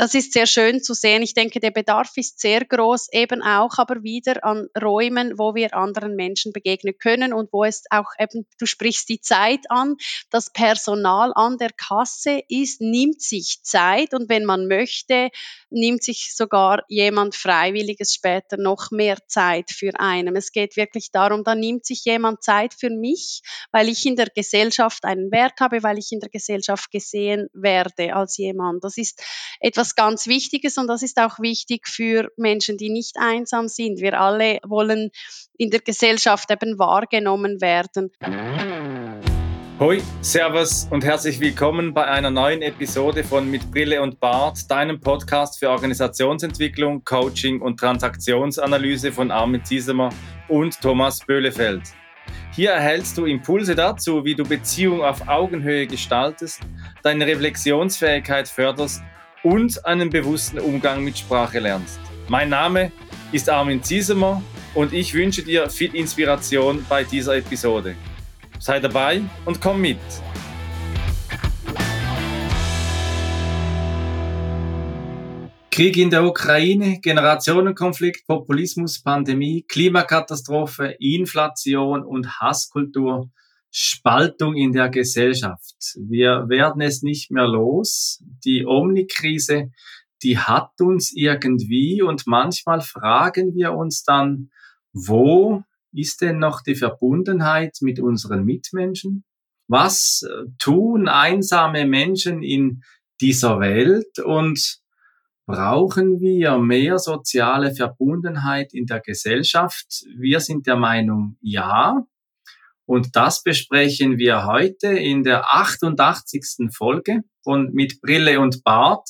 das ist sehr schön zu sehen. Ich denke, der Bedarf ist sehr groß, eben auch aber wieder an Räumen, wo wir anderen Menschen begegnen können und wo es auch eben, du sprichst die Zeit an, das Personal an der Kasse ist, nimmt sich Zeit und wenn man möchte, nimmt sich sogar jemand Freiwilliges später noch mehr Zeit für einen. Es geht wirklich darum, da nimmt sich jemand Zeit für mich, weil ich in der Gesellschaft einen Wert habe, weil ich in der Gesellschaft gesehen werde als jemand. Das ist etwas ganz Wichtiges und das ist auch wichtig für Menschen, die nicht einsam sind. Wir alle wollen in der Gesellschaft eben wahrgenommen werden. Hoi, Servus und herzlich willkommen bei einer neuen Episode von Mit Brille und Bart, deinem Podcast für Organisationsentwicklung, Coaching und Transaktionsanalyse von Armin Ziesemer und Thomas Böhlefeld. Hier erhältst du Impulse dazu, wie du Beziehung auf Augenhöhe gestaltest, deine Reflexionsfähigkeit förderst und einen bewussten Umgang mit Sprache lernst. Mein Name ist Armin Ziesemer und ich wünsche dir viel Inspiration bei dieser Episode. Sei dabei und komm mit. Krieg in der Ukraine, Generationenkonflikt, Populismus, Pandemie, Klimakatastrophe, Inflation und Hasskultur, Spaltung in der Gesellschaft. Wir werden es nicht mehr los. Die Omnikrise, die hat uns irgendwie und manchmal fragen wir uns dann, wo ist denn noch die Verbundenheit mit unseren Mitmenschen? Was tun einsame Menschen in dieser Welt und brauchen wir mehr soziale Verbundenheit in der Gesellschaft? Wir sind der Meinung, ja. Und das besprechen wir heute in der 88. Folge von Mit Brille und Bart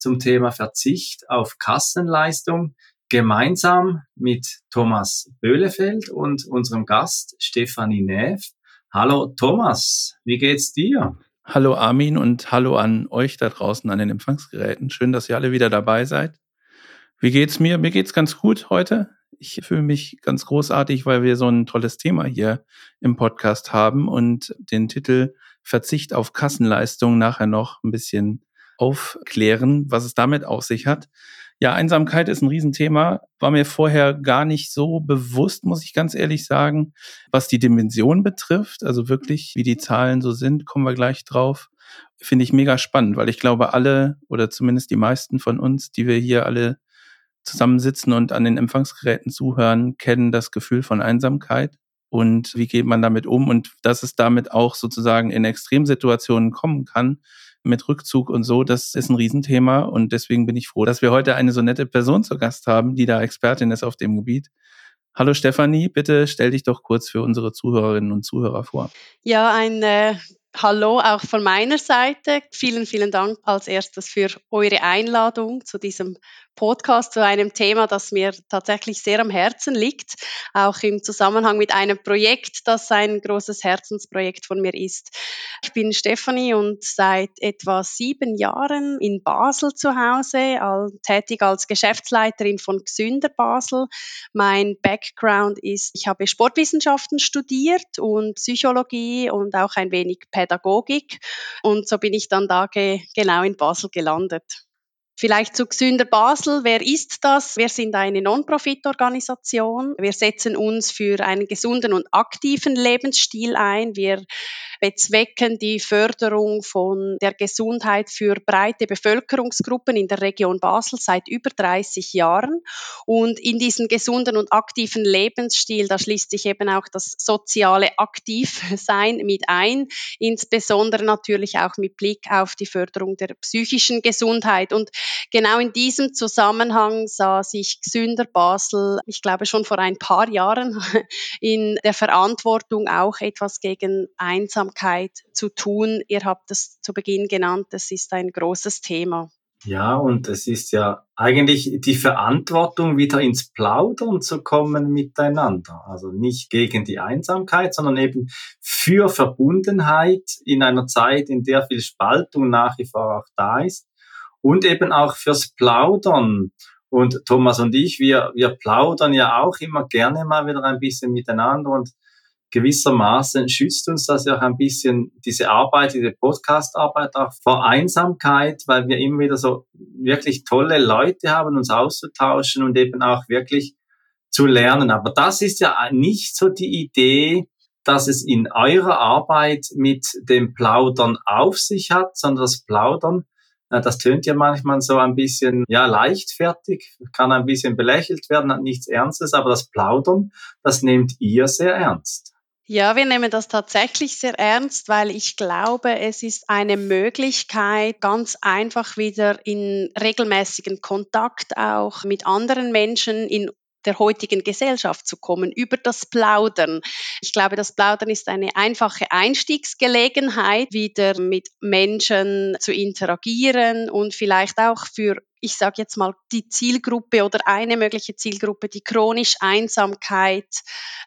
zum Thema Verzicht auf Kassenleistung gemeinsam mit Thomas Böhlefeld und unserem Gast Stefanie Neff. Hallo Thomas, wie geht's dir? Hallo Armin und hallo an euch da draußen an den Empfangsgeräten. Schön, dass ihr alle wieder dabei seid. Wie geht's mir? Mir geht's ganz gut heute. Ich fühle mich ganz großartig, weil wir so ein tolles Thema hier im Podcast haben und den Titel Verzicht auf Kassenleistung nachher noch ein bisschen aufklären, was es damit auf sich hat. Ja, Einsamkeit ist ein Riesenthema. War mir vorher gar nicht so bewusst, muss ich ganz ehrlich sagen. Was die Dimension betrifft, also wirklich, wie die Zahlen so sind, kommen wir gleich drauf. Finde ich mega spannend, weil ich glaube, alle oder zumindest die meisten von uns, die wir hier alle zusammensitzen und an den Empfangsgeräten zuhören, kennen das Gefühl von Einsamkeit und wie geht man damit um und dass es damit auch sozusagen in Extremsituationen kommen kann, mit Rückzug und so, das ist ein Riesenthema und deswegen bin ich froh, dass wir heute eine so nette Person zu Gast haben, die da Expertin ist auf dem Gebiet. Hallo Stefanie, bitte stell dich doch kurz für unsere Zuhörerinnen und Zuhörer vor. Ja, ein äh, Hallo auch von meiner Seite. Vielen, vielen Dank als erstes für eure Einladung zu diesem Podcast, zu einem Thema, das mir tatsächlich sehr am Herzen liegt, auch im Zusammenhang mit einem Projekt, das ein großes Herzensprojekt von mir ist. Ich bin Stefanie und seit etwa sieben Jahren in Basel zu Hause, tätig als Geschäftsleiterin von Gesünder Basel. Mein Background ist, ich habe Sportwissenschaften studiert und Psychologie und auch ein wenig Pädagogik. Und so bin ich dann da ge genau in Basel gelandet. Vielleicht zu Gesünder Basel. Wer ist das? Wir sind eine Non-Profit-Organisation. Wir setzen uns für einen gesunden und aktiven Lebensstil ein. Wir bezwecken die Förderung von der Gesundheit für breite Bevölkerungsgruppen in der Region Basel seit über 30 Jahren. Und in diesen gesunden und aktiven Lebensstil, da schließt sich eben auch das soziale Aktivsein mit ein, insbesondere natürlich auch mit Blick auf die Förderung der psychischen Gesundheit. Und genau in diesem Zusammenhang sah sich Gesünder Basel, ich glaube schon vor ein paar Jahren, in der Verantwortung auch etwas gegen Einsamkeit Achtsamkeit zu tun. Ihr habt es zu Beginn genannt, das ist ein großes Thema. Ja, und es ist ja eigentlich die Verantwortung, wieder ins Plaudern zu kommen miteinander. Also nicht gegen die Einsamkeit, sondern eben für Verbundenheit in einer Zeit, in der viel Spaltung nach wie vor auch da ist. Und eben auch fürs Plaudern. Und Thomas und ich, wir, wir plaudern ja auch immer gerne mal wieder ein bisschen miteinander und gewissermaßen schützt uns das ja auch ein bisschen, diese Arbeit, diese Podcast-Arbeit auch vor Einsamkeit, weil wir immer wieder so wirklich tolle Leute haben, uns auszutauschen und eben auch wirklich zu lernen. Aber das ist ja nicht so die Idee, dass es in eurer Arbeit mit dem Plaudern auf sich hat, sondern das Plaudern, das tönt ja manchmal so ein bisschen, ja, leichtfertig, kann ein bisschen belächelt werden, hat nichts Ernstes, aber das Plaudern, das nehmt ihr sehr ernst. Ja, wir nehmen das tatsächlich sehr ernst, weil ich glaube, es ist eine Möglichkeit, ganz einfach wieder in regelmäßigen Kontakt auch mit anderen Menschen in der heutigen Gesellschaft zu kommen, über das Plaudern. Ich glaube, das Plaudern ist eine einfache Einstiegsgelegenheit, wieder mit Menschen zu interagieren und vielleicht auch für ich sage jetzt mal, die Zielgruppe oder eine mögliche Zielgruppe, die chronisch Einsamkeit,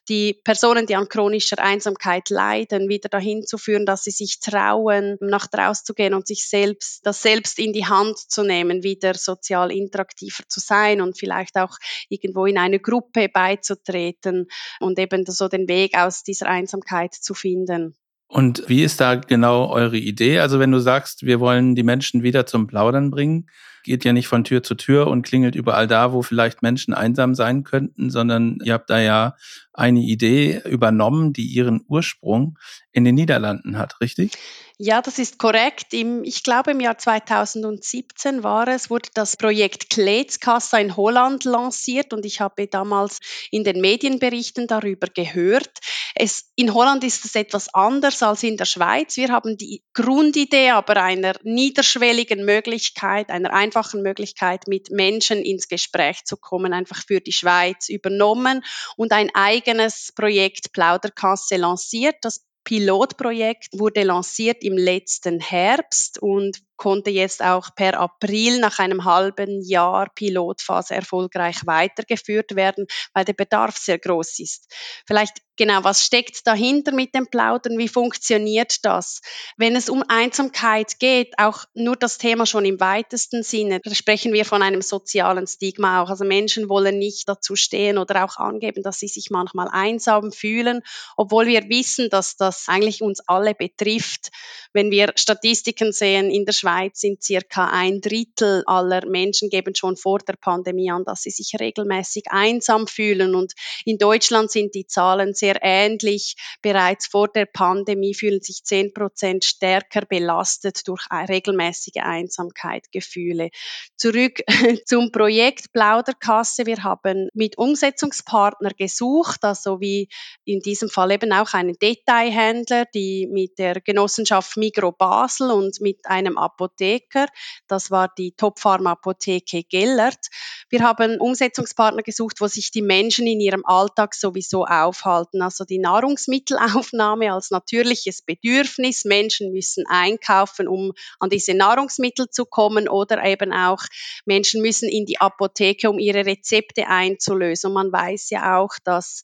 die Personen, die an chronischer Einsamkeit leiden, wieder dahin zu führen, dass sie sich trauen, nach draußen zu gehen und sich selbst, das selbst in die Hand zu nehmen, wieder sozial interaktiver zu sein und vielleicht auch irgendwo in eine Gruppe beizutreten und eben so den Weg aus dieser Einsamkeit zu finden. Und wie ist da genau eure Idee? Also wenn du sagst, wir wollen die Menschen wieder zum Plaudern bringen, geht ja nicht von Tür zu Tür und klingelt überall da, wo vielleicht Menschen einsam sein könnten, sondern ihr habt da ja eine Idee übernommen, die ihren Ursprung in den Niederlanden hat, richtig? Ja, das ist korrekt. Im, ich glaube, im Jahr 2017 war es, wurde das Projekt Kleetskassa in Holland lanciert und ich habe damals in den Medienberichten darüber gehört. Es, in Holland ist es etwas anders als in der Schweiz. Wir haben die Grundidee aber einer niederschwelligen Möglichkeit, einer einfachen Möglichkeit, mit Menschen ins Gespräch zu kommen, einfach für die Schweiz übernommen und ein eigenes Projekt Plauderkasse lanciert. Das Pilotprojekt wurde lanciert im letzten Herbst und konnte jetzt auch per April nach einem halben Jahr Pilotphase erfolgreich weitergeführt werden, weil der Bedarf sehr groß ist. Vielleicht genau, was steckt dahinter mit dem Plaudern? Wie funktioniert das? Wenn es um Einsamkeit geht, auch nur das Thema schon im weitesten Sinne, sprechen wir von einem sozialen Stigma auch. Also Menschen wollen nicht dazu stehen oder auch angeben, dass sie sich manchmal einsam fühlen, obwohl wir wissen, dass das eigentlich uns alle betrifft. Wenn wir Statistiken sehen in der Schweiz, sind circa ein Drittel aller Menschen geben schon vor der Pandemie an, dass sie sich regelmäßig einsam fühlen. Und in Deutschland sind die Zahlen sehr ähnlich. Bereits vor der Pandemie fühlen sich zehn Prozent stärker belastet durch regelmäßige Einsamkeitgefühle. Zurück zum Projekt Plauderkasse. Wir haben mit Umsetzungspartner gesucht, also wie in diesem Fall eben auch einen Detailhändler, die mit der Genossenschaft Migro Basel und mit einem Apotheker. Das war die Top-Pharma-Apotheke Gellert. Wir haben Umsetzungspartner gesucht, wo sich die Menschen in ihrem Alltag sowieso aufhalten. Also die Nahrungsmittelaufnahme als natürliches Bedürfnis. Menschen müssen einkaufen, um an diese Nahrungsmittel zu kommen oder eben auch Menschen müssen in die Apotheke, um ihre Rezepte einzulösen. Und man weiß ja auch, dass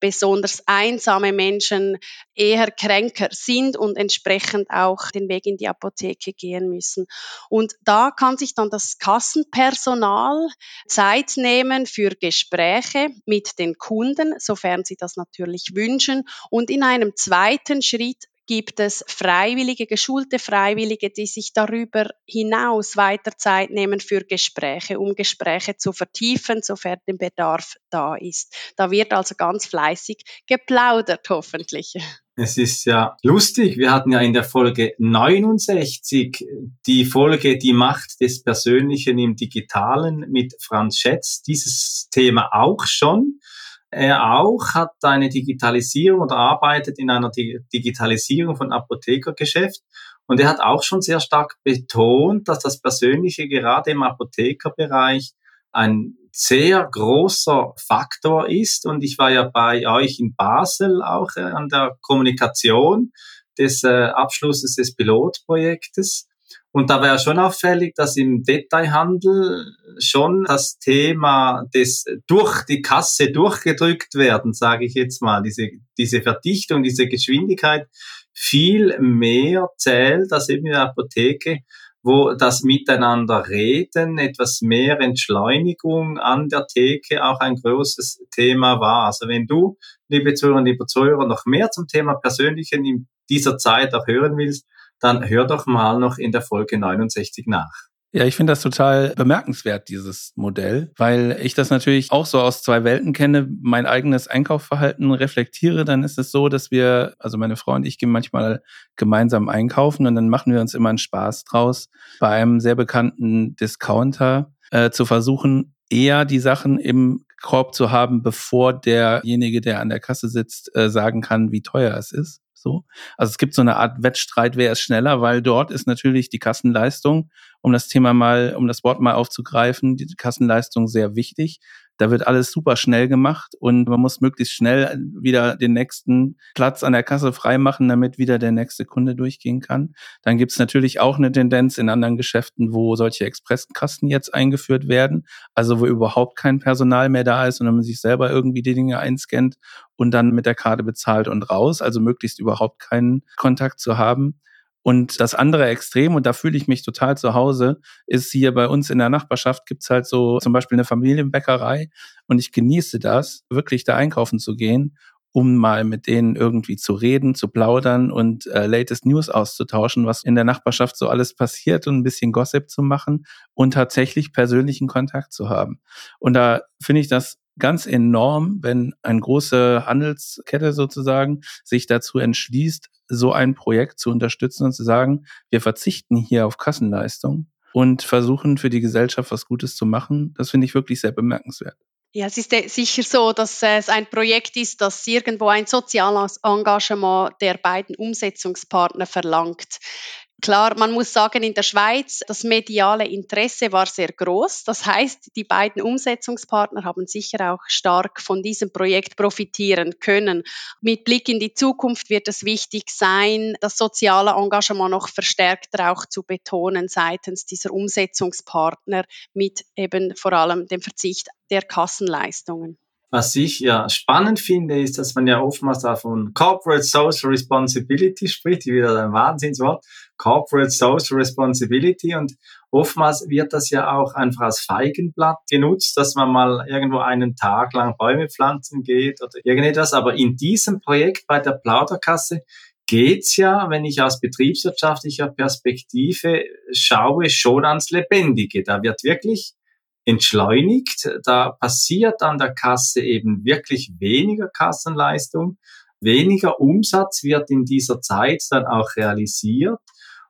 besonders einsame Menschen eher kränker sind und entsprechend auch den Weg in die Apotheke gehen müssen. Und da kann sich dann das Kassenpersonal Zeit nehmen für Gespräche mit den Kunden, sofern sie das natürlich wünschen. Und in einem zweiten Schritt gibt es Freiwillige, geschulte Freiwillige, die sich darüber hinaus weiter Zeit nehmen für Gespräche, um Gespräche zu vertiefen, sofern der Bedarf da ist. Da wird also ganz fleißig geplaudert, hoffentlich. Es ist ja lustig. Wir hatten ja in der Folge 69 die Folge Die Macht des Persönlichen im Digitalen mit Franz Schätz. Dieses Thema auch schon. Er auch hat eine Digitalisierung oder arbeitet in einer Digitalisierung von Apothekergeschäft. Und er hat auch schon sehr stark betont, dass das Persönliche gerade im Apothekerbereich ein sehr großer Faktor ist. Und ich war ja bei euch in Basel auch äh, an der Kommunikation des äh, Abschlusses des Pilotprojektes. Und da wäre schon auffällig, dass im Detailhandel schon das Thema des durch die Kasse durchgedrückt werden, sage ich jetzt mal, diese, diese Verdichtung, diese Geschwindigkeit viel mehr zählt als eben in der Apotheke, wo das Miteinander reden, etwas mehr Entschleunigung an der Theke auch ein großes Thema war. Also wenn du, liebe Zuhörerinnen, liebe Zuhörer, noch mehr zum Thema Persönlichen in dieser Zeit auch hören willst, dann hör doch mal noch in der Folge 69 nach. Ja, ich finde das total bemerkenswert, dieses Modell, weil ich das natürlich auch so aus zwei Welten kenne, mein eigenes Einkaufsverhalten reflektiere, dann ist es so, dass wir, also meine Frau und ich gehen manchmal gemeinsam einkaufen und dann machen wir uns immer einen Spaß draus, bei einem sehr bekannten Discounter äh, zu versuchen, eher die Sachen im Korb zu haben, bevor derjenige, der an der Kasse sitzt, äh, sagen kann, wie teuer es ist. So. Also es gibt so eine Art Wettstreit, wer ist schneller, weil dort ist natürlich die Kassenleistung, um das Thema mal, um das Wort mal aufzugreifen, die Kassenleistung sehr wichtig. Da wird alles super schnell gemacht und man muss möglichst schnell wieder den nächsten Platz an der Kasse freimachen, damit wieder der nächste Kunde durchgehen kann. Dann gibt es natürlich auch eine Tendenz in anderen Geschäften, wo solche Expresskassen jetzt eingeführt werden, also wo überhaupt kein Personal mehr da ist, sondern man sich selber irgendwie die Dinge einscannt und dann mit der Karte bezahlt und raus, also möglichst überhaupt keinen Kontakt zu haben. Und das andere Extrem, und da fühle ich mich total zu Hause, ist hier bei uns in der Nachbarschaft gibt's halt so zum Beispiel eine Familienbäckerei und ich genieße das, wirklich da einkaufen zu gehen, um mal mit denen irgendwie zu reden, zu plaudern und äh, latest News auszutauschen, was in der Nachbarschaft so alles passiert und ein bisschen Gossip zu machen und tatsächlich persönlichen Kontakt zu haben. Und da finde ich das ganz enorm, wenn eine große Handelskette sozusagen sich dazu entschließt, so ein Projekt zu unterstützen und zu sagen, wir verzichten hier auf Kassenleistung und versuchen für die Gesellschaft was Gutes zu machen. Das finde ich wirklich sehr bemerkenswert. Ja, es ist sicher so, dass es ein Projekt ist, das irgendwo ein soziales Engagement der beiden Umsetzungspartner verlangt. Klar, man muss sagen, in der Schweiz, das mediale Interesse war sehr groß. Das heißt, die beiden Umsetzungspartner haben sicher auch stark von diesem Projekt profitieren können. Mit Blick in die Zukunft wird es wichtig sein, das soziale Engagement noch verstärkter auch zu betonen seitens dieser Umsetzungspartner mit eben vor allem dem Verzicht der Kassenleistungen. Was ich ja spannend finde, ist, dass man ja oftmals da von Corporate Social Responsibility spricht, wieder ein Wahnsinnswort, Corporate Social Responsibility und oftmals wird das ja auch einfach als Feigenblatt genutzt, dass man mal irgendwo einen Tag lang Bäume pflanzen geht oder irgendetwas. Aber in diesem Projekt bei der Plauderkasse geht's ja, wenn ich aus betriebswirtschaftlicher Perspektive schaue, schon ans Lebendige. Da wird wirklich entschleunigt. Da passiert an der Kasse eben wirklich weniger Kassenleistung, weniger Umsatz wird in dieser Zeit dann auch realisiert.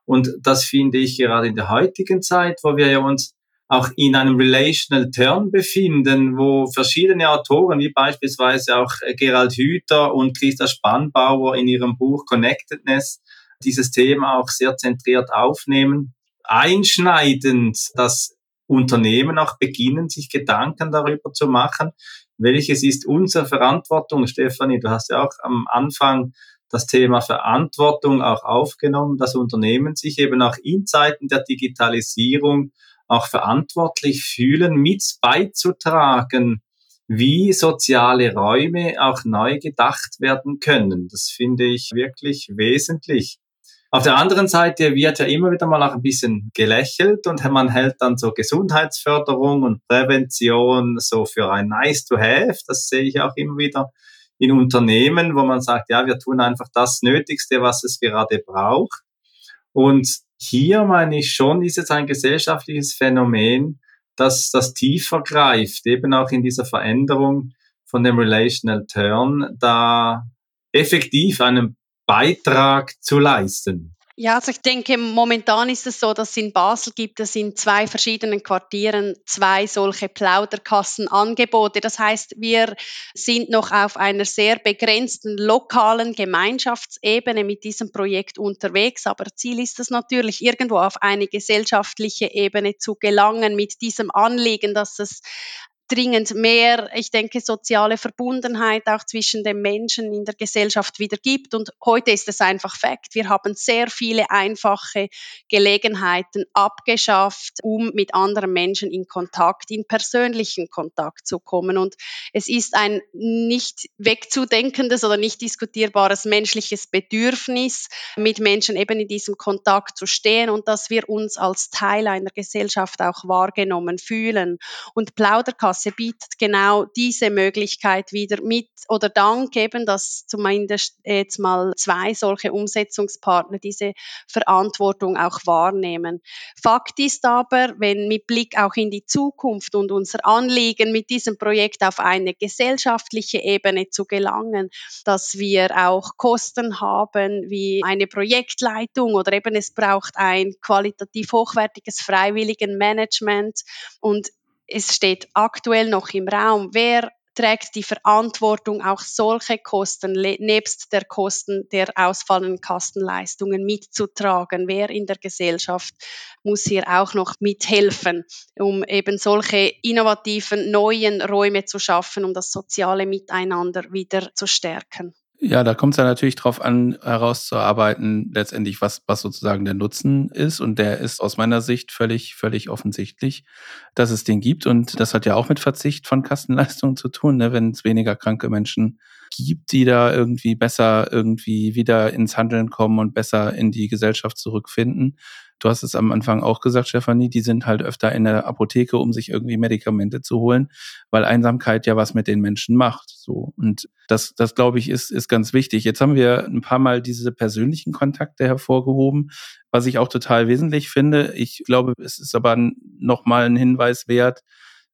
Und das finde ich gerade in der heutigen Zeit, wo wir ja uns auch in einem Relational Turn befinden, wo verschiedene Autoren, wie beispielsweise auch Gerald Hüther und Christa Spannbauer in ihrem Buch Connectedness, dieses Thema auch sehr zentriert aufnehmen. Einschneidend, dass Unternehmen auch beginnen, sich Gedanken darüber zu machen, welches ist unsere Verantwortung. Stefanie, du hast ja auch am Anfang das Thema Verantwortung auch aufgenommen, dass Unternehmen sich eben auch in Zeiten der Digitalisierung auch verantwortlich fühlen, mit beizutragen, wie soziale Räume auch neu gedacht werden können. Das finde ich wirklich wesentlich. Auf der anderen Seite wird ja immer wieder mal auch ein bisschen gelächelt und man hält dann so Gesundheitsförderung und Prävention so für ein nice to have. Das sehe ich auch immer wieder in Unternehmen, wo man sagt, ja, wir tun einfach das Nötigste, was es gerade braucht. Und hier meine ich schon, ist jetzt ein gesellschaftliches Phänomen, dass das tiefer greift, eben auch in dieser Veränderung von dem Relational Turn, da effektiv einen Beitrag zu leisten? Ja, also ich denke, momentan ist es so, dass in Basel gibt es in zwei verschiedenen Quartieren zwei solche Plauderkassenangebote. Das heißt, wir sind noch auf einer sehr begrenzten lokalen Gemeinschaftsebene mit diesem Projekt unterwegs. Aber Ziel ist es natürlich, irgendwo auf eine gesellschaftliche Ebene zu gelangen mit diesem Anliegen, dass es dringend mehr, ich denke, soziale Verbundenheit auch zwischen den Menschen in der Gesellschaft wieder gibt. Und heute ist es einfach Fakt. Wir haben sehr viele einfache Gelegenheiten abgeschafft, um mit anderen Menschen in Kontakt, in persönlichen Kontakt zu kommen. Und es ist ein nicht wegzudenkendes oder nicht diskutierbares menschliches Bedürfnis, mit Menschen eben in diesem Kontakt zu stehen und dass wir uns als Teil einer Gesellschaft auch wahrgenommen fühlen. Und Plauderkasse bietet genau diese Möglichkeit wieder mit oder dank eben, dass zumindest jetzt mal zwei solche Umsetzungspartner diese Verantwortung auch wahrnehmen. Fakt ist aber, wenn mit Blick auch in die Zukunft und unser Anliegen mit diesem Projekt auf eine gesellschaftliche Ebene zu gelangen, dass wir auch Kosten haben wie eine Projektleitung oder eben es braucht ein qualitativ hochwertiges freiwilligen Management und es steht aktuell noch im Raum, wer trägt die Verantwortung, auch solche Kosten nebst der Kosten der ausfallenden Kastenleistungen mitzutragen. Wer in der Gesellschaft muss hier auch noch mithelfen, um eben solche innovativen neuen Räume zu schaffen, um das soziale Miteinander wieder zu stärken. Ja, da kommt es ja natürlich darauf an, herauszuarbeiten, letztendlich, was, was sozusagen der Nutzen ist. Und der ist aus meiner Sicht völlig, völlig offensichtlich, dass es den gibt. Und das hat ja auch mit Verzicht von Kastenleistungen zu tun, ne? wenn es weniger kranke Menschen gibt, die da irgendwie besser irgendwie wieder ins Handeln kommen und besser in die Gesellschaft zurückfinden. Du hast es am Anfang auch gesagt, Stefanie, die sind halt öfter in der Apotheke, um sich irgendwie Medikamente zu holen, weil Einsamkeit ja was mit den Menschen macht. So. Und das, das glaube ich, ist, ist ganz wichtig. Jetzt haben wir ein paar Mal diese persönlichen Kontakte hervorgehoben, was ich auch total wesentlich finde. Ich glaube, es ist aber nochmal ein Hinweis wert,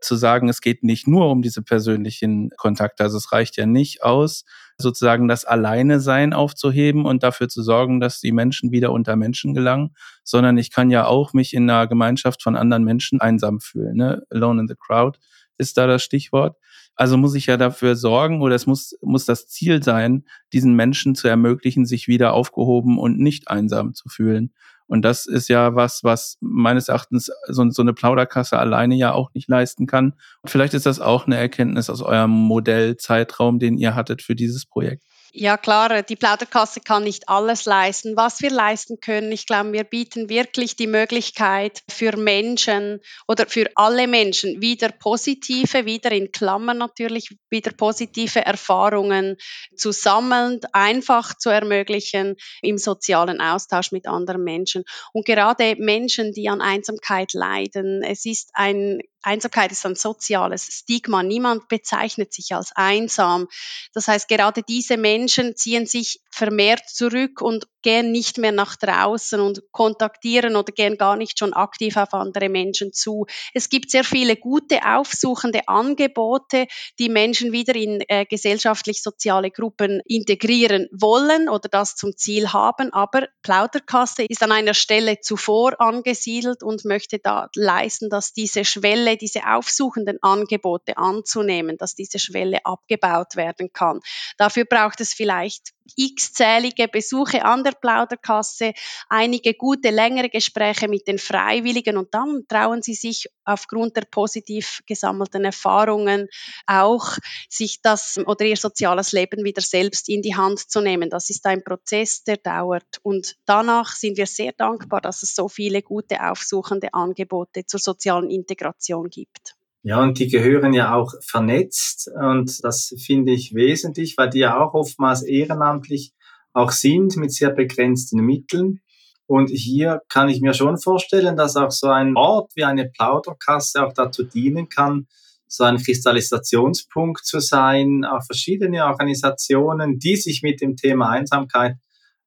zu sagen, es geht nicht nur um diese persönlichen Kontakte. Also es reicht ja nicht aus, sozusagen das Alleine-Sein aufzuheben und dafür zu sorgen, dass die Menschen wieder unter Menschen gelangen, sondern ich kann ja auch mich in einer Gemeinschaft von anderen Menschen einsam fühlen. Ne? Alone in the crowd ist da das Stichwort. Also muss ich ja dafür sorgen oder es muss, muss das Ziel sein, diesen Menschen zu ermöglichen, sich wieder aufgehoben und nicht einsam zu fühlen. Und das ist ja was, was meines Erachtens so, so eine Plauderkasse alleine ja auch nicht leisten kann. Und vielleicht ist das auch eine Erkenntnis aus eurem Modellzeitraum, den ihr hattet für dieses Projekt. Ja klar, die Plauderkasse kann nicht alles leisten. Was wir leisten können, ich glaube, wir bieten wirklich die Möglichkeit für Menschen oder für alle Menschen wieder positive, wieder in Klammern natürlich, wieder positive Erfahrungen zu sammeln, einfach zu ermöglichen im sozialen Austausch mit anderen Menschen. Und gerade Menschen, die an Einsamkeit leiden, es ist ein Einsamkeit ist ein soziales Stigma. Niemand bezeichnet sich als einsam. Das heißt, gerade diese Menschen ziehen sich vermehrt zurück und gehen nicht mehr nach draußen und kontaktieren oder gehen gar nicht schon aktiv auf andere Menschen zu. Es gibt sehr viele gute aufsuchende Angebote, die Menschen wieder in äh, gesellschaftlich-soziale Gruppen integrieren wollen oder das zum Ziel haben. Aber Plauderkasse ist an einer Stelle zuvor angesiedelt und möchte da leisten, dass diese Schwelle Schwelle, diese aufsuchenden Angebote anzunehmen, dass diese Schwelle abgebaut werden kann. Dafür braucht es vielleicht x-zählige Besuche an der Plauderkasse, einige gute, längere Gespräche mit den Freiwilligen und dann trauen sie sich aufgrund der positiv gesammelten Erfahrungen auch, sich das oder ihr soziales Leben wieder selbst in die Hand zu nehmen. Das ist ein Prozess, der dauert und danach sind wir sehr dankbar, dass es so viele gute aufsuchende Angebote zur sozialen Integration gibt. Ja, und die gehören ja auch vernetzt und das finde ich wesentlich, weil die ja auch oftmals ehrenamtlich auch sind mit sehr begrenzten Mitteln. Und hier kann ich mir schon vorstellen, dass auch so ein Ort wie eine Plauderkasse auch dazu dienen kann, so ein Kristallisationspunkt zu sein, auch verschiedene Organisationen, die sich mit dem Thema Einsamkeit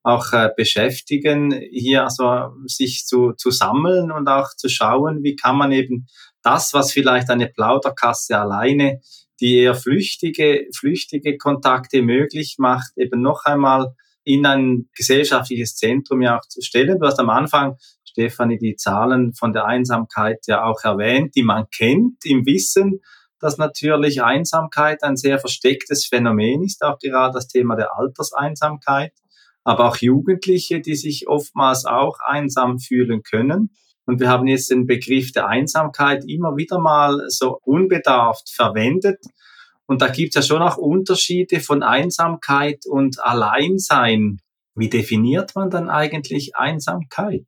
auch äh, beschäftigen, hier also sich zu, zu sammeln und auch zu schauen, wie kann man eben das, was vielleicht eine Plauderkasse alleine, die eher flüchtige, flüchtige Kontakte möglich macht, eben noch einmal in ein gesellschaftliches Zentrum ja auch zu stellen. Du hast am Anfang, Stefanie, die Zahlen von der Einsamkeit ja auch erwähnt, die man kennt im Wissen, dass natürlich Einsamkeit ein sehr verstecktes Phänomen ist, auch gerade das Thema der Alterseinsamkeit, aber auch Jugendliche, die sich oftmals auch einsam fühlen können Und wir haben jetzt den Begriff der Einsamkeit immer wieder mal so unbedarft verwendet. Und da gibt es ja schon auch Unterschiede von Einsamkeit und Alleinsein. Wie definiert man dann eigentlich Einsamkeit?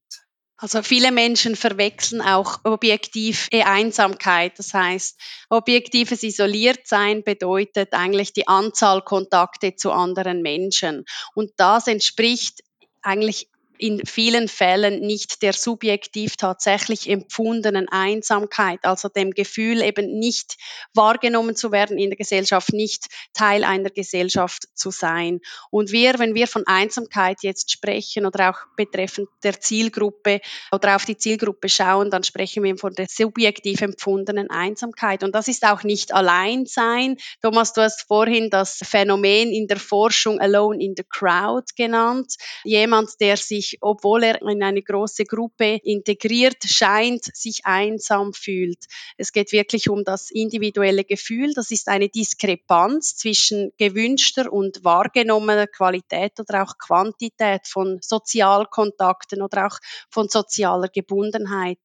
Also viele Menschen verwechseln auch objektiv Einsamkeit. Das heißt, objektives Isoliertsein bedeutet eigentlich die Anzahl Kontakte zu anderen Menschen. Und das entspricht eigentlich in vielen Fällen nicht der subjektiv tatsächlich empfundenen Einsamkeit, also dem Gefühl eben nicht wahrgenommen zu werden in der Gesellschaft, nicht Teil einer Gesellschaft zu sein. Und wir, wenn wir von Einsamkeit jetzt sprechen oder auch betreffend der Zielgruppe oder auf die Zielgruppe schauen, dann sprechen wir von der subjektiv empfundenen Einsamkeit. Und das ist auch nicht Alleinsein. Thomas, du hast vorhin das Phänomen in der Forschung Alone in the Crowd genannt. Jemand, der sich sich, obwohl er in eine große Gruppe integriert scheint, sich einsam fühlt. Es geht wirklich um das individuelle Gefühl. Das ist eine Diskrepanz zwischen gewünschter und wahrgenommener Qualität oder auch Quantität von Sozialkontakten oder auch von sozialer Gebundenheit.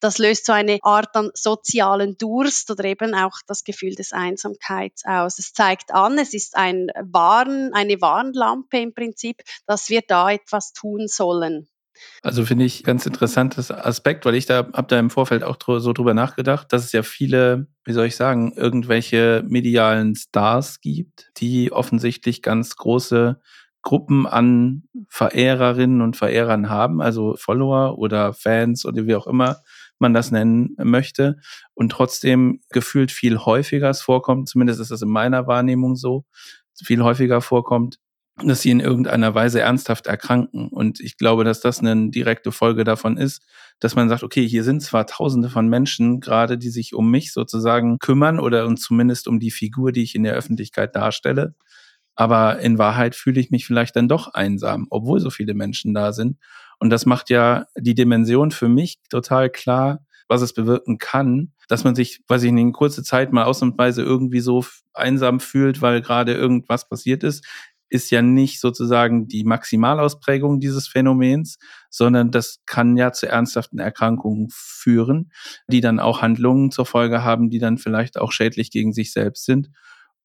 Das löst so eine Art an sozialen Durst oder eben auch das Gefühl des Einsamkeits aus. Es zeigt an, es ist ein Warn, eine Warnlampe im Prinzip, dass wir da etwas tun sollen sollen. Also finde ich ganz interessantes Aspekt, weil ich da habe da im Vorfeld auch so drüber nachgedacht, dass es ja viele, wie soll ich sagen, irgendwelche medialen Stars gibt, die offensichtlich ganz große Gruppen an Verehrerinnen und Verehrern haben, also Follower oder Fans oder wie auch immer man das nennen möchte und trotzdem gefühlt viel häufiger es vorkommt, zumindest ist das in meiner Wahrnehmung so, viel häufiger vorkommt, dass sie in irgendeiner Weise ernsthaft erkranken. Und ich glaube, dass das eine direkte Folge davon ist, dass man sagt, okay, hier sind zwar tausende von Menschen gerade, die sich um mich sozusagen kümmern oder und zumindest um die Figur, die ich in der Öffentlichkeit darstelle. Aber in Wahrheit fühle ich mich vielleicht dann doch einsam, obwohl so viele Menschen da sind. Und das macht ja die Dimension für mich total klar, was es bewirken kann, dass man sich, weiß ich nicht, in kurze Zeit mal ausnahmsweise irgendwie so einsam fühlt, weil gerade irgendwas passiert ist ist ja nicht sozusagen die Maximalausprägung dieses Phänomens, sondern das kann ja zu ernsthaften Erkrankungen führen, die dann auch Handlungen zur Folge haben, die dann vielleicht auch schädlich gegen sich selbst sind.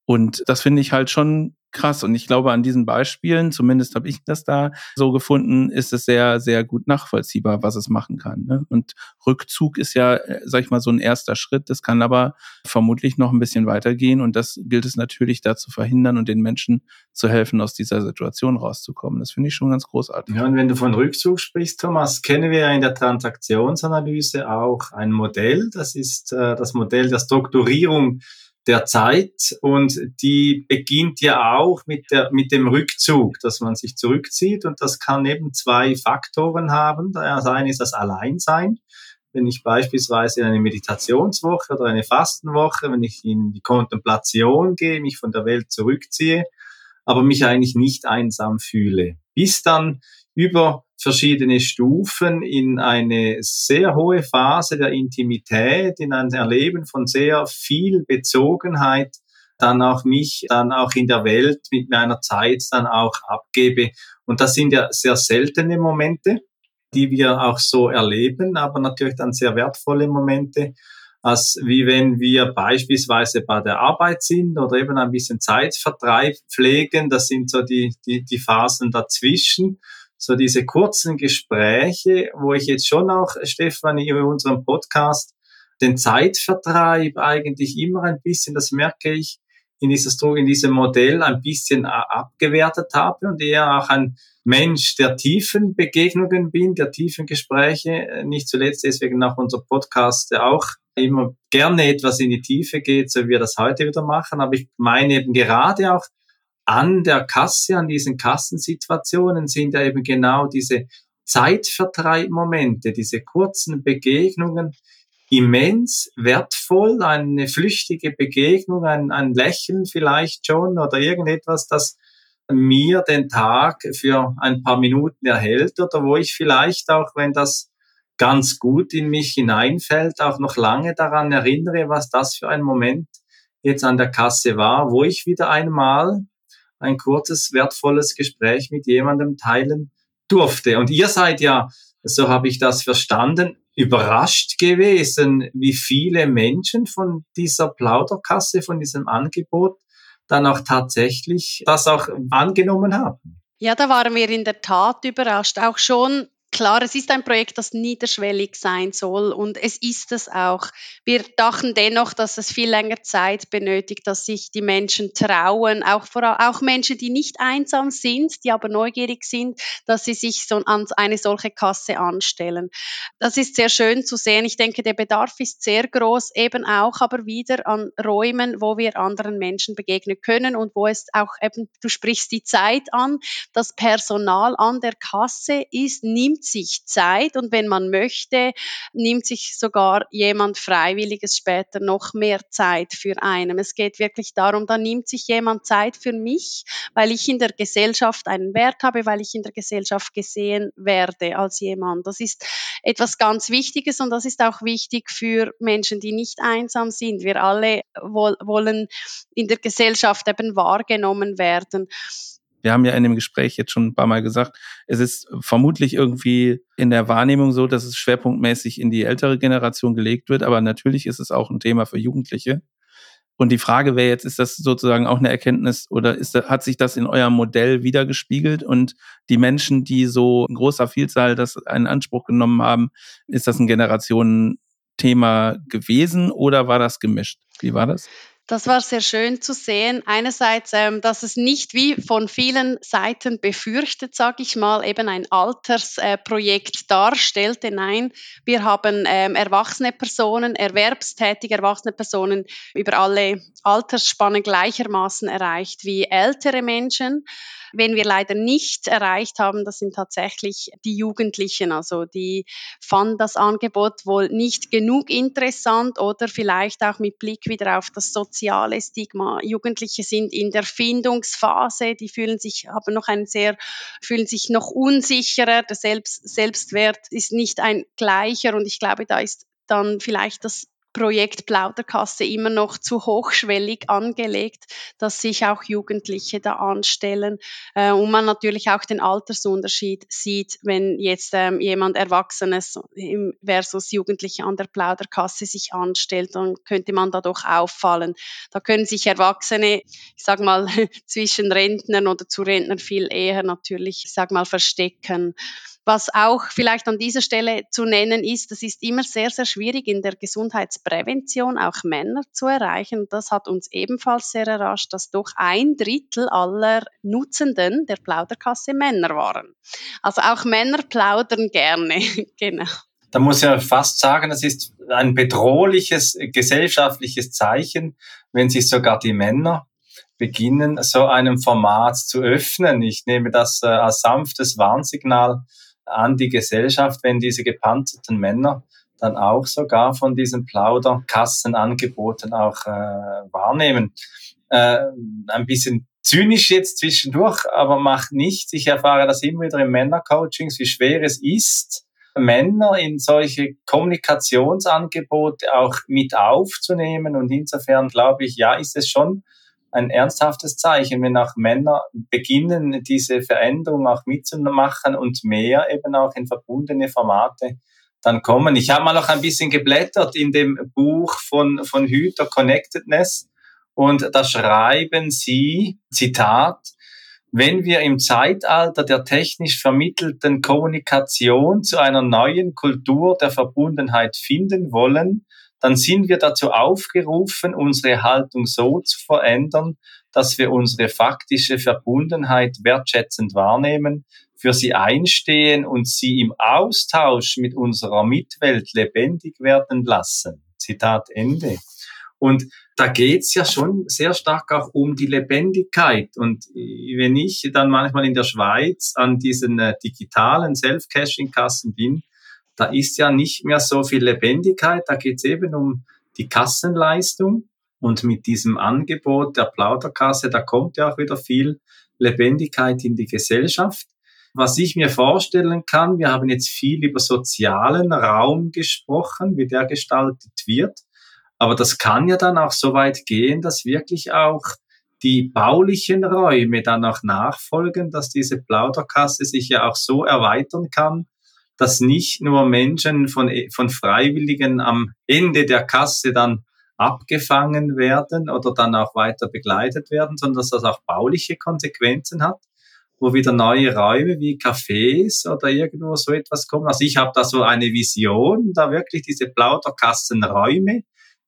Und das finde ich halt schon krass. Und ich glaube, an diesen Beispielen, zumindest habe ich das da so gefunden, ist es sehr, sehr gut nachvollziehbar, was es machen kann. Ne? Und Rückzug ist ja, äh, sag ich mal, so ein erster Schritt. Das kann aber vermutlich noch ein bisschen weitergehen. Und das gilt es natürlich da zu verhindern und den Menschen zu helfen, aus dieser Situation rauszukommen. Das finde ich schon ganz großartig. Ja, und wenn du von Rückzug sprichst, Thomas, kennen wir ja in der Transaktionsanalyse auch ein Modell. Das ist äh, das Modell der Strukturierung der Zeit und die beginnt ja auch mit, der, mit dem Rückzug, dass man sich zurückzieht und das kann eben zwei Faktoren haben. Das eine ist das Alleinsein. Wenn ich beispielsweise in eine Meditationswoche oder eine Fastenwoche, wenn ich in die Kontemplation gehe, mich von der Welt zurückziehe, aber mich eigentlich nicht einsam fühle. Bis dann über verschiedene Stufen in eine sehr hohe Phase der Intimität, in ein Erleben von sehr viel Bezogenheit, dann auch mich, dann auch in der Welt mit meiner Zeit dann auch abgebe. Und das sind ja sehr seltene Momente, die wir auch so erleben, aber natürlich dann sehr wertvolle Momente, als wie wenn wir beispielsweise bei der Arbeit sind oder eben ein bisschen Zeitvertreib pflegen. Das sind so die, die, die Phasen dazwischen so diese kurzen Gespräche, wo ich jetzt schon auch, Stefan, in unserem Podcast den Zeitvertreib eigentlich immer ein bisschen, das merke ich, in, dieses, in diesem Modell ein bisschen abgewertet habe und eher auch ein Mensch der tiefen Begegnungen bin, der tiefen Gespräche, nicht zuletzt deswegen auch unser Podcast der auch immer gerne etwas in die Tiefe geht, so wie wir das heute wieder machen. Aber ich meine eben gerade auch an der Kasse, an diesen Kassensituationen sind ja eben genau diese Zeitvertreibmomente, diese kurzen Begegnungen immens wertvoll, eine flüchtige Begegnung, ein, ein Lächeln vielleicht schon oder irgendetwas, das mir den Tag für ein paar Minuten erhält oder wo ich vielleicht auch, wenn das ganz gut in mich hineinfällt, auch noch lange daran erinnere, was das für ein Moment jetzt an der Kasse war, wo ich wieder einmal ein kurzes, wertvolles Gespräch mit jemandem teilen durfte. Und ihr seid ja, so habe ich das verstanden, überrascht gewesen, wie viele Menschen von dieser Plauderkasse, von diesem Angebot dann auch tatsächlich das auch angenommen haben. Ja, da waren wir in der Tat überrascht. Auch schon Klar, es ist ein Projekt, das niederschwellig sein soll und es ist es auch. Wir dachten dennoch, dass es viel länger Zeit benötigt, dass sich die Menschen trauen, auch, vor, auch Menschen, die nicht einsam sind, die aber neugierig sind, dass sie sich so an eine solche Kasse anstellen. Das ist sehr schön zu sehen. Ich denke, der Bedarf ist sehr groß, eben auch aber wieder an Räumen, wo wir anderen Menschen begegnen können und wo es auch eben, du sprichst die Zeit an, das Personal an der Kasse ist, nimmt nimmt sich Zeit und wenn man möchte, nimmt sich sogar jemand Freiwilliges später noch mehr Zeit für einen. Es geht wirklich darum, da nimmt sich jemand Zeit für mich, weil ich in der Gesellschaft einen Wert habe, weil ich in der Gesellschaft gesehen werde als jemand. Das ist etwas ganz Wichtiges und das ist auch wichtig für Menschen, die nicht einsam sind. Wir alle wollen in der Gesellschaft eben wahrgenommen werden. Wir haben ja in dem Gespräch jetzt schon ein paar Mal gesagt, es ist vermutlich irgendwie in der Wahrnehmung so, dass es schwerpunktmäßig in die ältere Generation gelegt wird, aber natürlich ist es auch ein Thema für Jugendliche. Und die Frage wäre jetzt, ist das sozusagen auch eine Erkenntnis oder ist, hat sich das in eurem Modell wiedergespiegelt und die Menschen, die so in großer Vielzahl das einen Anspruch genommen haben, ist das ein Generationenthema gewesen oder war das gemischt? Wie war das? Das war sehr schön zu sehen. Einerseits, ähm, dass es nicht wie von vielen Seiten befürchtet, sage ich mal, eben ein Altersprojekt äh, darstellte. Nein, wir haben ähm, erwachsene Personen, erwerbstätige erwachsene Personen über alle Altersspannen gleichermaßen erreicht wie ältere Menschen. Wen wir leider nicht erreicht haben, das sind tatsächlich die Jugendlichen. Also die fanden das Angebot wohl nicht genug interessant oder vielleicht auch mit Blick wieder auf das soziale Stigma. Jugendliche sind in der Findungsphase, die fühlen sich, haben noch ein sehr, fühlen sich noch unsicherer. Der Selbst, Selbstwert ist nicht ein gleicher und ich glaube, da ist dann vielleicht das Projekt Plauderkasse immer noch zu hochschwellig angelegt, dass sich auch Jugendliche da anstellen äh, und man natürlich auch den Altersunterschied sieht, wenn jetzt ähm, jemand Erwachsenes versus Jugendliche an der Plauderkasse sich anstellt, dann könnte man da doch auffallen. Da können sich Erwachsene, ich sag mal, zwischen Rentnern oder zu Rentnern viel eher natürlich, ich sag mal, verstecken. Was auch vielleicht an dieser Stelle zu nennen ist, das ist immer sehr, sehr schwierig in der Gesundheitsprävention auch Männer zu erreichen. Das hat uns ebenfalls sehr überrascht, dass doch ein Drittel aller Nutzenden der Plauderkasse Männer waren. Also auch Männer plaudern gerne. genau. Da muss ich fast sagen, das ist ein bedrohliches gesellschaftliches Zeichen, wenn sich sogar die Männer beginnen, so einem Format zu öffnen. Ich nehme das äh, als sanftes Warnsignal an die Gesellschaft, wenn diese gepanzerten Männer dann auch sogar von diesen Plauderkassenangeboten auch äh, wahrnehmen. Äh, ein bisschen zynisch jetzt zwischendurch, aber macht nichts. Ich erfahre das immer wieder in Männercoachings, wie schwer es ist, Männer in solche Kommunikationsangebote auch mit aufzunehmen. Und insofern glaube ich, ja, ist es schon ein ernsthaftes Zeichen, wenn auch Männer beginnen, diese Veränderung auch mitzumachen und mehr eben auch in verbundene Formate dann kommen. Ich habe mal noch ein bisschen geblättert in dem Buch von, von Hüter Connectedness und da schreiben sie, Zitat, wenn wir im Zeitalter der technisch vermittelten Kommunikation zu einer neuen Kultur der Verbundenheit finden wollen, dann sind wir dazu aufgerufen, unsere Haltung so zu verändern, dass wir unsere faktische Verbundenheit wertschätzend wahrnehmen, für sie einstehen und sie im Austausch mit unserer Mitwelt lebendig werden lassen. Zitat Ende. Und da geht's ja schon sehr stark auch um die Lebendigkeit. Und wenn ich dann manchmal in der Schweiz an diesen äh, digitalen Self-Caching-Kassen bin, da ist ja nicht mehr so viel Lebendigkeit, da geht es eben um die Kassenleistung. Und mit diesem Angebot der Plauderkasse, da kommt ja auch wieder viel Lebendigkeit in die Gesellschaft. Was ich mir vorstellen kann, wir haben jetzt viel über sozialen Raum gesprochen, wie der gestaltet wird, aber das kann ja dann auch so weit gehen, dass wirklich auch die baulichen Räume dann auch nachfolgen, dass diese Plauderkasse sich ja auch so erweitern kann, dass nicht nur Menschen von, von Freiwilligen am Ende der Kasse dann abgefangen werden oder dann auch weiter begleitet werden, sondern dass das auch bauliche Konsequenzen hat, wo wieder neue Räume wie Cafés oder irgendwo so etwas kommen. Also ich habe da so eine Vision, da wirklich diese Plauderkassenräume,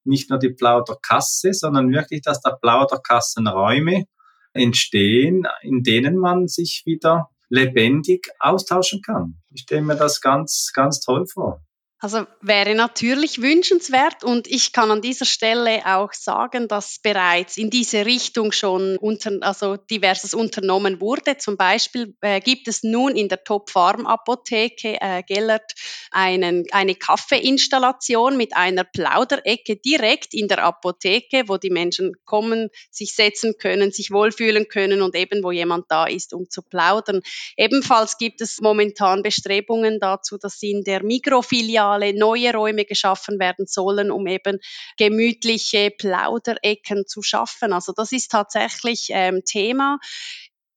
nicht nur die Plauderkasse, sondern wirklich, dass da Plauderkassenräume entstehen, in denen man sich wieder lebendig austauschen kann. Ich stelle mir das ganz, ganz toll vor. Also wäre natürlich wünschenswert und ich kann an dieser Stelle auch sagen, dass bereits in diese Richtung schon unter, also diverses unternommen wurde. Zum Beispiel äh, gibt es nun in der Top Farm Apotheke äh, Gellert einen, eine Kaffeeinstallation mit einer Plauderecke direkt in der Apotheke, wo die Menschen kommen, sich setzen können, sich wohlfühlen können und eben wo jemand da ist, um zu plaudern. Ebenfalls gibt es momentan Bestrebungen dazu, dass in der Mikrofiliale Filiale neue Räume geschaffen werden sollen, um eben gemütliche Plauderecken zu schaffen. Also das ist tatsächlich ähm, Thema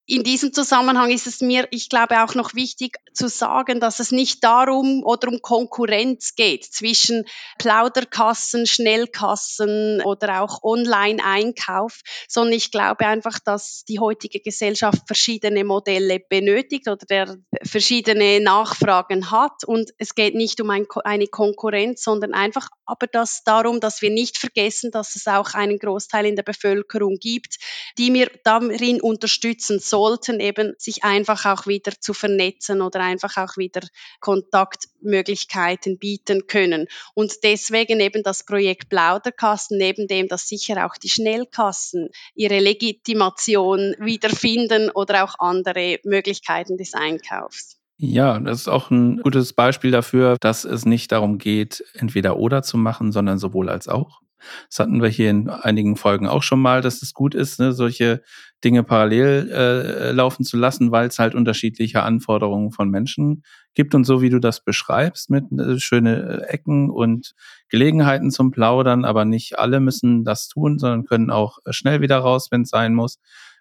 in diesem Zusammenhang ist es mir, ich glaube, auch noch wichtig zu sagen, dass es nicht darum oder um Konkurrenz geht zwischen Plauderkassen, Schnellkassen oder auch Online-Einkauf, sondern ich glaube einfach, dass die heutige Gesellschaft verschiedene Modelle benötigt oder der verschiedene Nachfragen hat. Und es geht nicht um ein, eine Konkurrenz, sondern einfach aber das darum, dass wir nicht vergessen, dass es auch einen Großteil in der Bevölkerung gibt, die mir darin unterstützen sollten, eben sich einfach auch wieder zu vernetzen oder einfach auch wieder Kontaktmöglichkeiten bieten können. Und deswegen eben das Projekt Plauderkasten, neben dem, dass sicher auch die Schnellkassen ihre Legitimation wiederfinden oder auch andere Möglichkeiten des Einkaufs. Ja, das ist auch ein gutes Beispiel dafür, dass es nicht darum geht, entweder oder zu machen, sondern sowohl als auch. Das hatten wir hier in einigen Folgen auch schon mal, dass es gut ist, ne, solche Dinge parallel äh, laufen zu lassen, weil es halt unterschiedliche Anforderungen von Menschen gibt. Und so wie du das beschreibst, mit äh, schöne äh, Ecken und Gelegenheiten zum Plaudern, aber nicht alle müssen das tun, sondern können auch äh, schnell wieder raus, wenn es sein muss.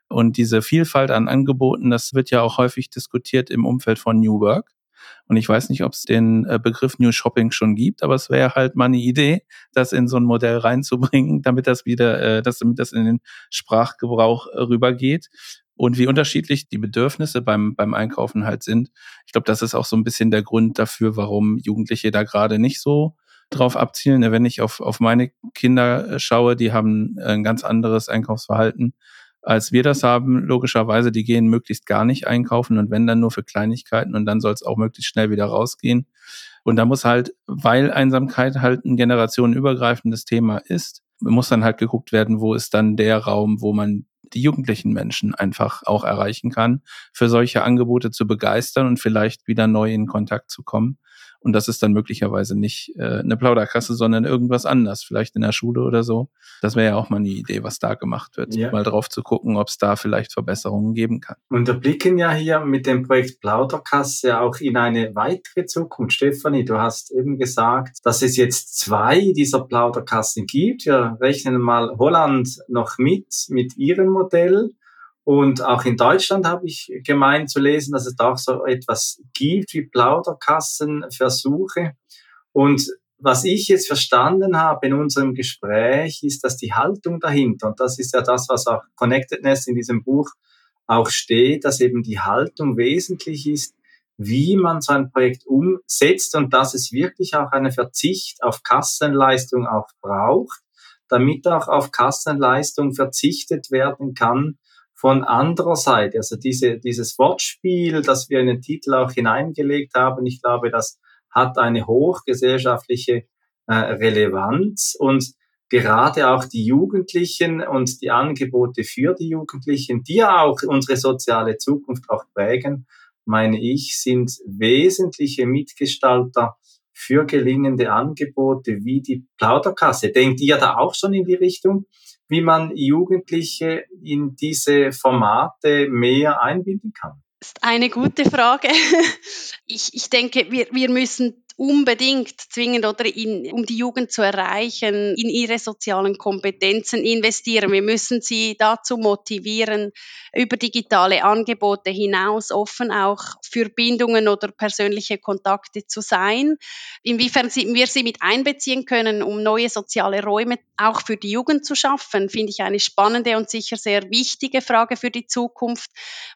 Und diese Vielfalt an Angeboten, das wird ja auch häufig diskutiert im Umfeld von New Work. Und ich weiß nicht, ob es den äh, Begriff New Shopping schon gibt, aber es wäre halt mal eine Idee, das in so ein Modell reinzubringen, damit das wieder, äh, dass, damit das in den Sprachgebrauch äh, rübergeht. Und wie unterschiedlich die Bedürfnisse beim, beim Einkaufen halt sind. Ich glaube, das ist auch so ein bisschen der Grund dafür, warum Jugendliche da gerade nicht so drauf abzielen. Wenn ich auf, auf meine Kinder schaue, die haben ein ganz anderes Einkaufsverhalten als wir das haben, logischerweise, die gehen möglichst gar nicht einkaufen und wenn dann nur für Kleinigkeiten und dann soll es auch möglichst schnell wieder rausgehen. Und da muss halt, weil Einsamkeit halt ein generationenübergreifendes Thema ist, muss dann halt geguckt werden, wo ist dann der Raum, wo man die jugendlichen Menschen einfach auch erreichen kann, für solche Angebote zu begeistern und vielleicht wieder neu in Kontakt zu kommen. Und das ist dann möglicherweise nicht äh, eine Plauderkasse, sondern irgendwas anders, vielleicht in der Schule oder so. Das wäre ja auch mal eine Idee, was da gemacht wird. Ja. Mal drauf zu gucken, ob es da vielleicht Verbesserungen geben kann. Und wir blicken ja hier mit dem Projekt Plauderkasse auch in eine weitere Zukunft. Stefanie, du hast eben gesagt, dass es jetzt zwei dieser Plauderkassen gibt. Wir rechnen mal Holland noch mit, mit ihrem Modell. Und auch in Deutschland habe ich gemeint zu lesen, dass es da auch so etwas gibt wie Plauderkassenversuche. Und was ich jetzt verstanden habe in unserem Gespräch, ist, dass die Haltung dahinter, und das ist ja das, was auch Connectedness in diesem Buch auch steht, dass eben die Haltung wesentlich ist, wie man so ein Projekt umsetzt und dass es wirklich auch einen Verzicht auf Kassenleistung auch braucht, damit auch auf Kassenleistung verzichtet werden kann, von anderer Seite, also diese, dieses Wortspiel, das wir in den Titel auch hineingelegt haben, ich glaube, das hat eine hochgesellschaftliche äh, Relevanz und gerade auch die Jugendlichen und die Angebote für die Jugendlichen, die ja auch unsere soziale Zukunft auch prägen, meine ich, sind wesentliche Mitgestalter für gelingende Angebote wie die Plauderkasse. Denkt ihr da auch schon in die Richtung? Wie man Jugendliche in diese Formate mehr einbinden kann? Das ist eine gute Frage. Ich, ich denke, wir, wir müssen unbedingt zwingend oder in, um die Jugend zu erreichen, in ihre sozialen Kompetenzen investieren. Wir müssen sie dazu motivieren, über digitale Angebote hinaus offen auch für Bindungen oder persönliche Kontakte zu sein. Inwiefern wir sie mit einbeziehen können, um neue soziale Räume auch für die Jugend zu schaffen, finde ich eine spannende und sicher sehr wichtige Frage für die Zukunft,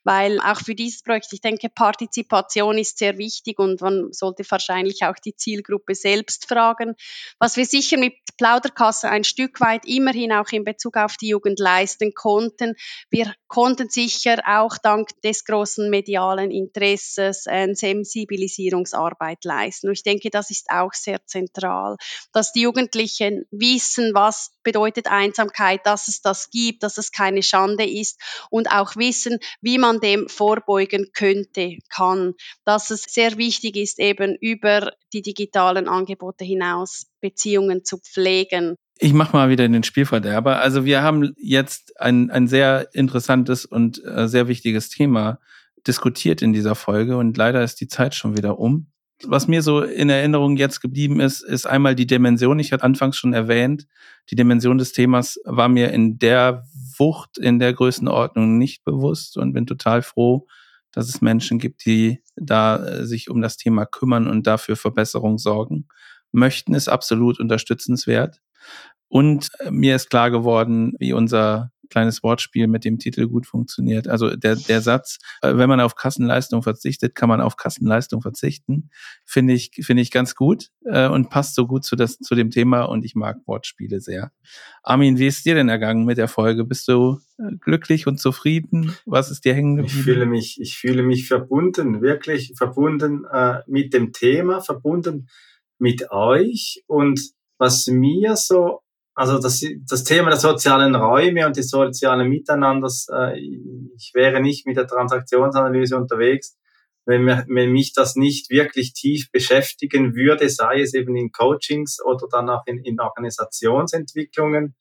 weil auch für dieses Projekt, ich denke, Partizipation ist sehr wichtig und man sollte wahrscheinlich auch die Zielgruppe selbst fragen. Was wir sicher mit Plauderkasse ein Stück weit immerhin auch in Bezug auf die Jugend leisten konnten, wir konnten sicher auch dank des großen medialen Interesses eine Sensibilisierungsarbeit leisten. Und ich denke, das ist auch sehr zentral, dass die Jugendlichen wissen, was bedeutet Einsamkeit, dass es das gibt, dass es keine Schande ist und auch wissen, wie man dem vorbeugen könnte, kann. Dass es sehr wichtig ist, eben über die digitalen Angebote hinaus Beziehungen zu pflegen. Ich mache mal wieder den Spielverderber. Also wir haben jetzt ein, ein sehr interessantes und äh, sehr wichtiges Thema diskutiert in dieser Folge und leider ist die Zeit schon wieder um. Was mir so in Erinnerung jetzt geblieben ist, ist einmal die Dimension. Ich hatte anfangs schon erwähnt, die Dimension des Themas war mir in der Wucht, in der Größenordnung nicht bewusst und bin total froh, dass es Menschen gibt, die da äh, sich um das Thema kümmern und dafür Verbesserung sorgen möchten, ist absolut unterstützenswert. Und äh, mir ist klar geworden, wie unser kleines Wortspiel mit dem Titel gut funktioniert. Also der, der Satz, äh, wenn man auf Kassenleistung verzichtet, kann man auf Kassenleistung verzichten, finde ich, finde ich ganz gut äh, und passt so gut zu, das, zu dem Thema und ich mag Wortspiele sehr. Armin, wie ist dir denn ergangen mit der Folge? Bist du äh, glücklich und zufrieden? Was ist dir hängen geblieben? Ich fühle mich, ich fühle mich verbunden, wirklich verbunden äh, mit dem Thema, verbunden mit euch und was mir so also das, das Thema der sozialen Räume und des sozialen Miteinanders, äh, ich wäre nicht mit der Transaktionsanalyse unterwegs, wenn, mir, wenn mich das nicht wirklich tief beschäftigen würde, sei es eben in Coachings oder dann auch in, in Organisationsentwicklungen,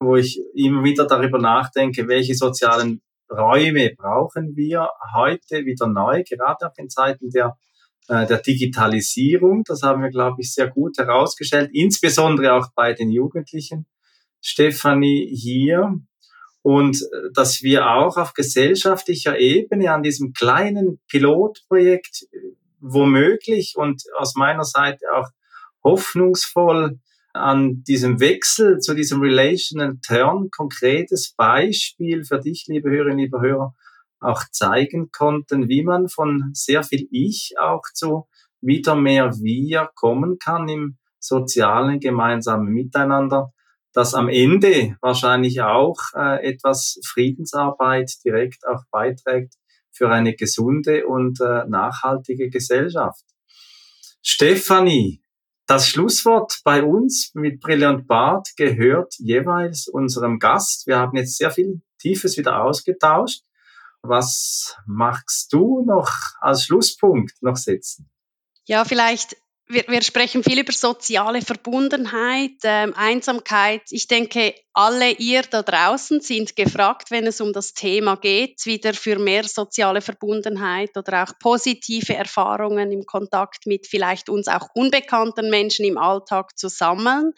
wo ich immer wieder darüber nachdenke, welche sozialen Räume brauchen wir heute wieder neu, gerade auch in Zeiten der der Digitalisierung. Das haben wir, glaube ich, sehr gut herausgestellt, insbesondere auch bei den Jugendlichen. Stefanie hier und äh, dass wir auch auf gesellschaftlicher Ebene an diesem kleinen Pilotprojekt äh, womöglich und aus meiner Seite auch hoffnungsvoll an diesem Wechsel zu diesem Relational Turn konkretes Beispiel für dich, liebe Hörerinnen, liebe Hörer, auch zeigen konnten, wie man von sehr viel Ich auch zu wieder mehr Wir kommen kann im sozialen gemeinsamen Miteinander, das am Ende wahrscheinlich auch äh, etwas Friedensarbeit direkt auch beiträgt für eine gesunde und äh, nachhaltige Gesellschaft. Stefanie, das Schlusswort bei uns mit Brillant Bart gehört jeweils unserem Gast. Wir haben jetzt sehr viel Tiefes wieder ausgetauscht. Was magst du noch als Schlusspunkt noch setzen? Ja, vielleicht wir, wir, sprechen viel über soziale Verbundenheit, ähm, Einsamkeit. Ich denke, alle ihr da draußen sind gefragt, wenn es um das Thema geht, wieder für mehr soziale Verbundenheit oder auch positive Erfahrungen im Kontakt mit vielleicht uns auch unbekannten Menschen im Alltag zu sammeln.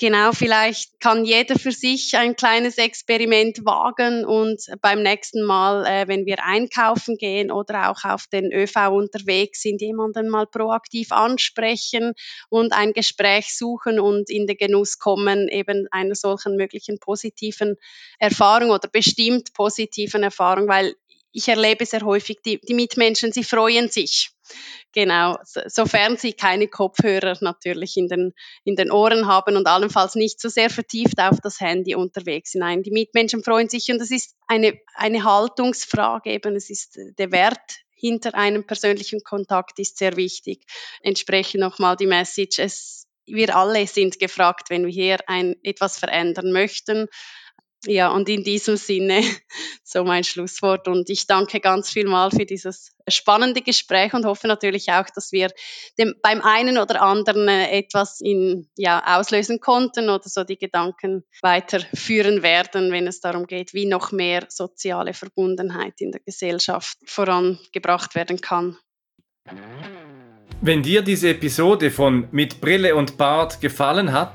Genau, vielleicht kann jeder für sich ein kleines Experiment wagen und beim nächsten Mal, äh, wenn wir einkaufen gehen oder auch auf den ÖV unterwegs sind, jemanden mal proaktiv ansprechen und ein Gespräch suchen und in den Genuss kommen, eben einer solchen möglichen positiven Erfahrung oder bestimmt positiven Erfahrung, weil ich erlebe sehr häufig, die, die Mitmenschen, sie freuen sich. Genau, sofern sie keine Kopfhörer natürlich in den, in den Ohren haben und allenfalls nicht so sehr vertieft auf das Handy unterwegs sind. Nein, die Mitmenschen freuen sich und das ist eine, eine Haltungsfrage eben. Es ist der Wert hinter einem persönlichen Kontakt ist sehr wichtig. Entsprechend nochmal die Message, es, wir alle sind gefragt, wenn wir hier ein, etwas verändern möchten ja, und in diesem Sinne so mein Schlusswort. Und ich danke ganz viel mal für dieses spannende Gespräch und hoffe natürlich auch, dass wir dem, beim einen oder anderen äh, etwas in, ja, auslösen konnten oder so die Gedanken weiterführen werden, wenn es darum geht, wie noch mehr soziale Verbundenheit in der Gesellschaft vorangebracht werden kann. Wenn dir diese Episode von Mit Brille und Bart gefallen hat,